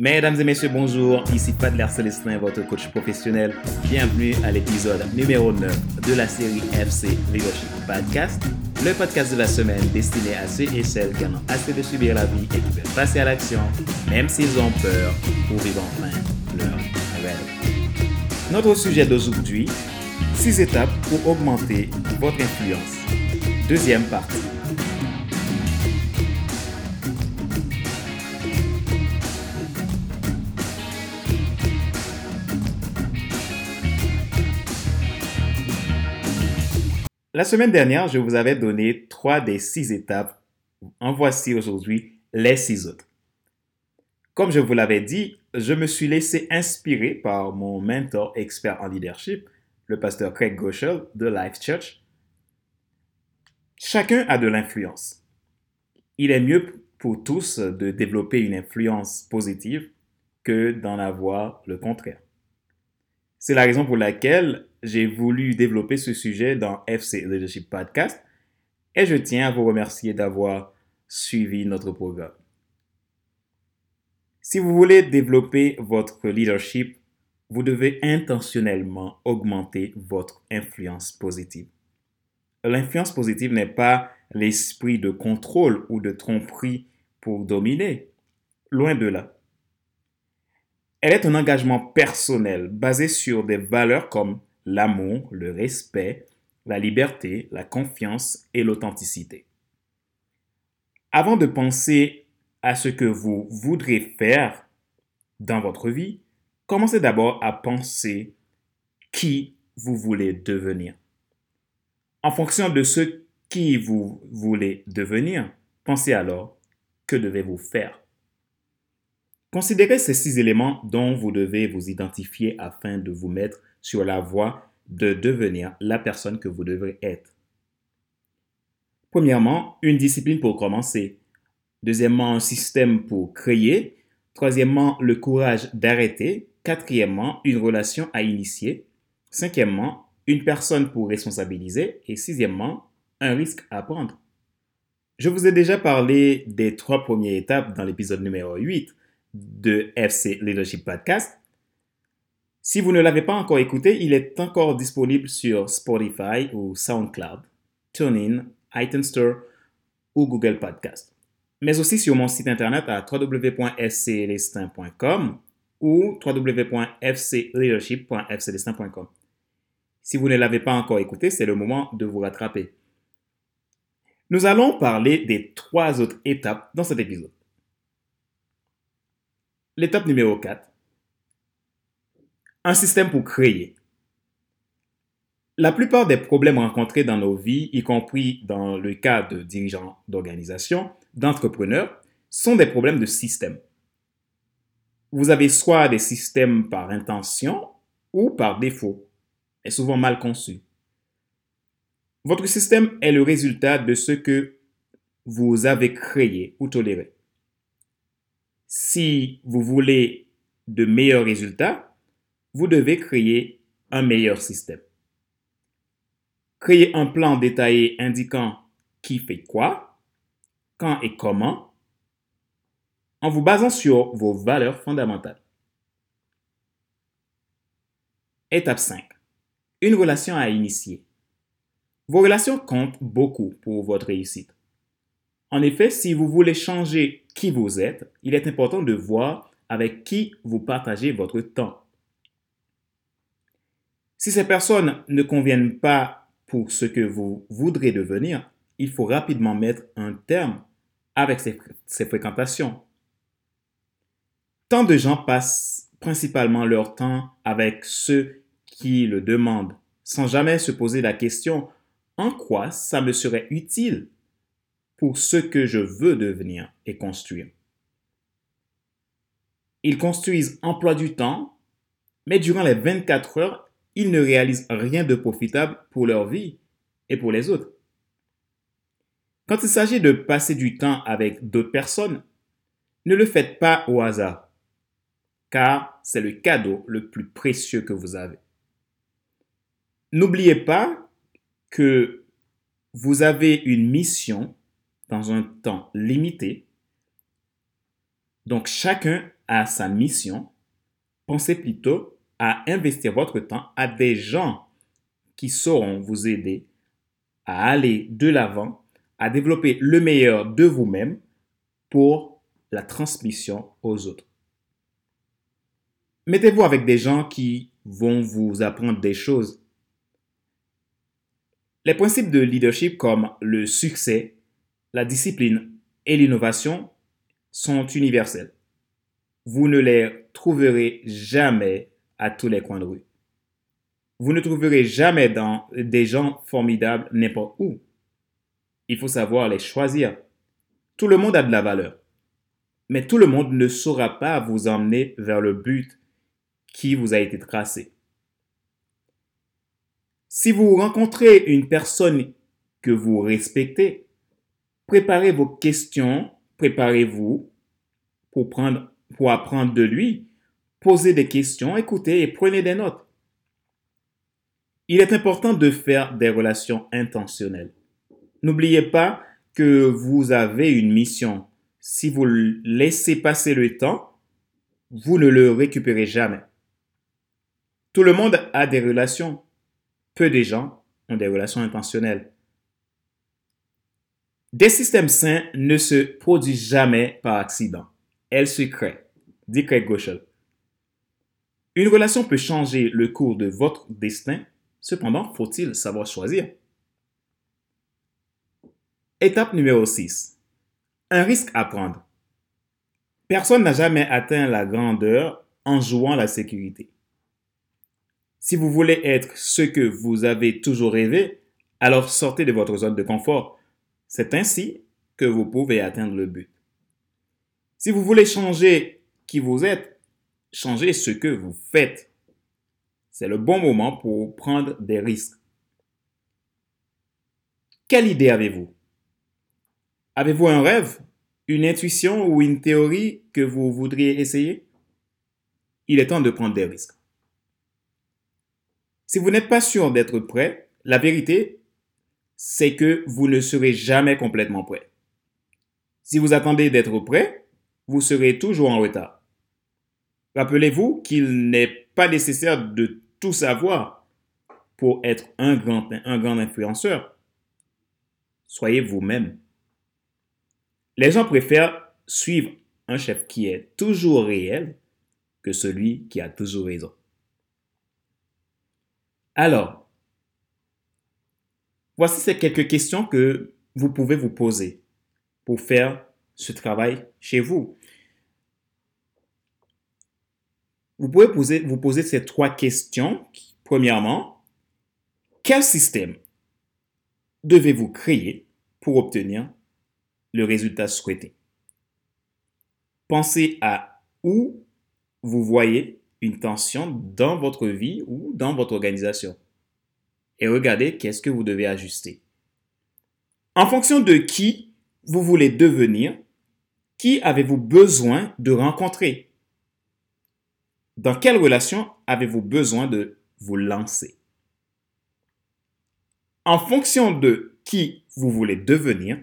Mesdames et messieurs, bonjour. Ici Padler Célestin, votre coach professionnel. Bienvenue à l'épisode numéro 9 de la série FC Leadership Podcast, le podcast de la semaine destiné à ceux et celles qui en ont assez de subir la vie et qui veulent passer à l'action, même s'ils ont peur, pour vivre enfin leur rêve. Notre sujet d'aujourd'hui, 6 étapes pour augmenter votre influence. Deuxième partie. La semaine dernière, je vous avais donné trois des six étapes. En voici aujourd'hui les six autres. Comme je vous l'avais dit, je me suis laissé inspirer par mon mentor expert en leadership, le pasteur Craig Goschel de Life Church. Chacun a de l'influence. Il est mieux pour tous de développer une influence positive que d'en avoir le contraire. C'est la raison pour laquelle j'ai voulu développer ce sujet dans FC Leadership Podcast et je tiens à vous remercier d'avoir suivi notre programme. Si vous voulez développer votre leadership, vous devez intentionnellement augmenter votre influence positive. L'influence positive n'est pas l'esprit de contrôle ou de tromperie pour dominer. Loin de là. Elle est un engagement personnel basé sur des valeurs comme l'amour, le respect, la liberté, la confiance et l'authenticité. Avant de penser à ce que vous voudrez faire dans votre vie, commencez d'abord à penser qui vous voulez devenir. En fonction de ce qui vous voulez devenir, pensez alors que devez-vous faire? Considérez ces six éléments dont vous devez vous identifier afin de vous mettre sur la voie de devenir la personne que vous devrez être. Premièrement, une discipline pour commencer. Deuxièmement, un système pour créer. Troisièmement, le courage d'arrêter. Quatrièmement, une relation à initier. Cinquièmement, une personne pour responsabiliser. Et sixièmement, un risque à prendre. Je vous ai déjà parlé des trois premières étapes dans l'épisode numéro 8 de FC Leadership Podcast. Si vous ne l'avez pas encore écouté, il est encore disponible sur Spotify ou SoundCloud, TuneIn, iTunes Store ou Google Podcast. Mais aussi sur mon site internet à www.fclestin.com ou www.fcleadership.fclestin.com. Si vous ne l'avez pas encore écouté, c'est le moment de vous rattraper. Nous allons parler des trois autres étapes dans cet épisode. L'étape numéro 4, un système pour créer. La plupart des problèmes rencontrés dans nos vies, y compris dans le cas de dirigeants d'organisations, d'entrepreneurs, sont des problèmes de système. Vous avez soit des systèmes par intention ou par défaut, et souvent mal conçus. Votre système est le résultat de ce que vous avez créé ou toléré. Si vous voulez de meilleurs résultats, vous devez créer un meilleur système. Créer un plan détaillé indiquant qui fait quoi, quand et comment, en vous basant sur vos valeurs fondamentales. Étape 5. Une relation à initier. Vos relations comptent beaucoup pour votre réussite. En effet, si vous voulez changer qui vous êtes, il est important de voir avec qui vous partagez votre temps. Si ces personnes ne conviennent pas pour ce que vous voudrez devenir, il faut rapidement mettre un terme avec ces, fréquentations. Tant de gens passent principalement leur temps avec ceux qui le demandent, sans jamais se poser la question en quoi ça me serait utile pour ce que je veux devenir et construire. Ils construisent emploi du temps, mais durant les 24 heures, ils ne réalisent rien de profitable pour leur vie et pour les autres. Quand il s'agit de passer du temps avec d'autres personnes, ne le faites pas au hasard, car c'est le cadeau le plus précieux que vous avez. N'oubliez pas que vous avez une mission dans un temps limité, donc chacun à sa mission, pensez plutôt à investir votre temps à des gens qui sauront vous aider à aller de l'avant, à développer le meilleur de vous-même pour la transmission aux autres. Mettez-vous avec des gens qui vont vous apprendre des choses. Les principes de leadership comme le succès, la discipline et l'innovation sont universels. Vous ne les trouverez jamais à tous les coins de rue. Vous ne trouverez jamais dans des gens formidables n'importe où. Il faut savoir les choisir. Tout le monde a de la valeur. Mais tout le monde ne saura pas vous emmener vers le but qui vous a été tracé. Si vous rencontrez une personne que vous respectez, préparez vos questions, préparez-vous pour, prendre, pour apprendre de lui, posez des questions, écoutez et prenez des notes. Il est important de faire des relations intentionnelles. N'oubliez pas que vous avez une mission. Si vous laissez passer le temps, vous ne le récupérez jamais. Tout le monde a des relations. Peu de gens ont des relations intentionnelles. Des systèmes sains ne se produisent jamais par accident. Elles se créent, dit Craig Goschel. Une relation peut changer le cours de votre destin, cependant, faut-il savoir choisir? Étape numéro 6. Un risque à prendre. Personne n'a jamais atteint la grandeur en jouant la sécurité. Si vous voulez être ce que vous avez toujours rêvé, alors sortez de votre zone de confort. C'est ainsi que vous pouvez atteindre le but. Si vous voulez changer qui vous êtes, changez ce que vous faites. C'est le bon moment pour prendre des risques. Quelle idée avez-vous? Avez-vous un rêve, une intuition ou une théorie que vous voudriez essayer? Il est temps de prendre des risques. Si vous n'êtes pas sûr d'être prêt, la vérité, c'est que vous ne serez jamais complètement prêt. Si vous attendez d'être prêt, vous serez toujours en retard. Rappelez-vous qu'il n'est pas nécessaire de tout savoir pour être un grand, un influenceur. Soyez vous-même. Les gens préfèrent suivre un chef qui est toujours réel que celui qui a toujours raison. Alors, voici ces quelques questions que vous pouvez vous poser pour faire ce travail chez vous. Vous pouvez poser, vous poser ces trois questions. Premièrement, quel système devez-vous créer pour obtenir le résultat souhaité? Pensez à où vous voyez une tension dans votre vie ou dans votre organisation. Et regardez qu'est-ce que vous devez ajuster. En fonction de qui vous voulez devenir, qui avez-vous besoin de rencontrer? Dans quelle relation avez-vous besoin de vous lancer? En fonction de qui vous voulez devenir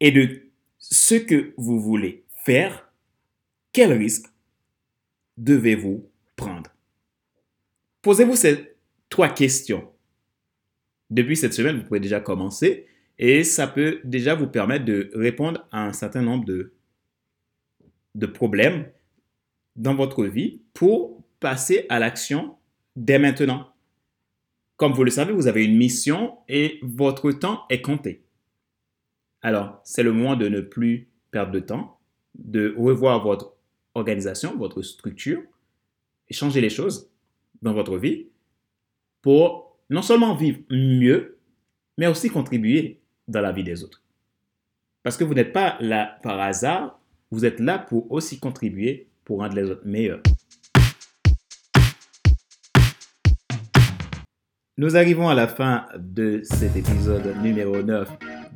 et de ce que vous voulez faire, quel risque devez-vous prendre? Posez-vous ces trois questions. Depuis cette semaine, vous pouvez déjà commencer et ça peut déjà vous permettre de répondre à un certain nombre de, de problèmes dans votre vie pour passer à l'action dès maintenant. Comme vous le savez, vous avez une mission et votre temps est compté. Alors, c'est le moment de ne plus perdre de temps, de revoir votre organisation, votre structure, et changer les choses dans votre vie pour non seulement vivre mieux, mais aussi contribuer dans la vie des autres. Parce que vous n'êtes pas là par hasard, vous êtes là pour aussi contribuer pour rendre les autres meilleurs. Nous arrivons à la fin de cet épisode numéro 9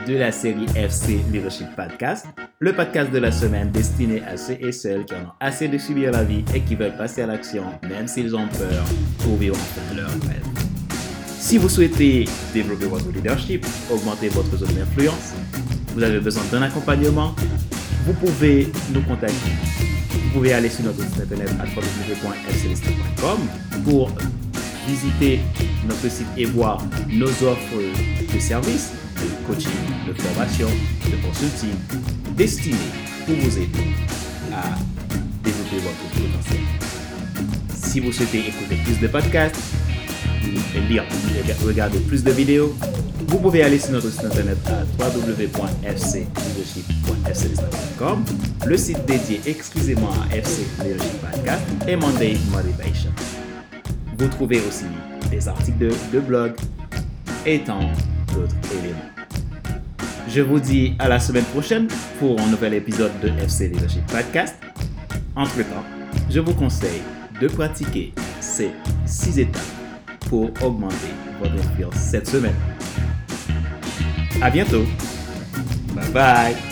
de la série FC Leadership Podcast, le podcast de la semaine destiné à ceux et celles qui en ont assez de subir la vie et qui veulent passer à l'action même s'ils ont peur pour vivre enfin leur rêve. Si vous souhaitez développer votre leadership, augmenter votre zone d'influence, vous avez besoin d'un accompagnement, vous pouvez nous contacter vous pouvez aller sur notre site internet www.fceleste.com pour visiter notre site et voir nos offres de services, de coaching, de formation, de consulting, destinés pour vous aider à développer votre potentiel. Si vous souhaitez écouter plus de podcasts, lire, regarder plus de vidéos, vous pouvez aller sur notre site internet à www.fcleadership.fcleadership.com, le site dédié exclusivement à FC Leadership Podcast et Monday Motivation. Vous trouvez aussi des articles de, de blog et tant d'autres éléments. Je vous dis à la semaine prochaine pour un nouvel épisode de FC Leadership Podcast. Entre-temps, je vous conseille de pratiquer ces six étapes pour augmenter votre influence cette semaine. À bientôt. Bye bye.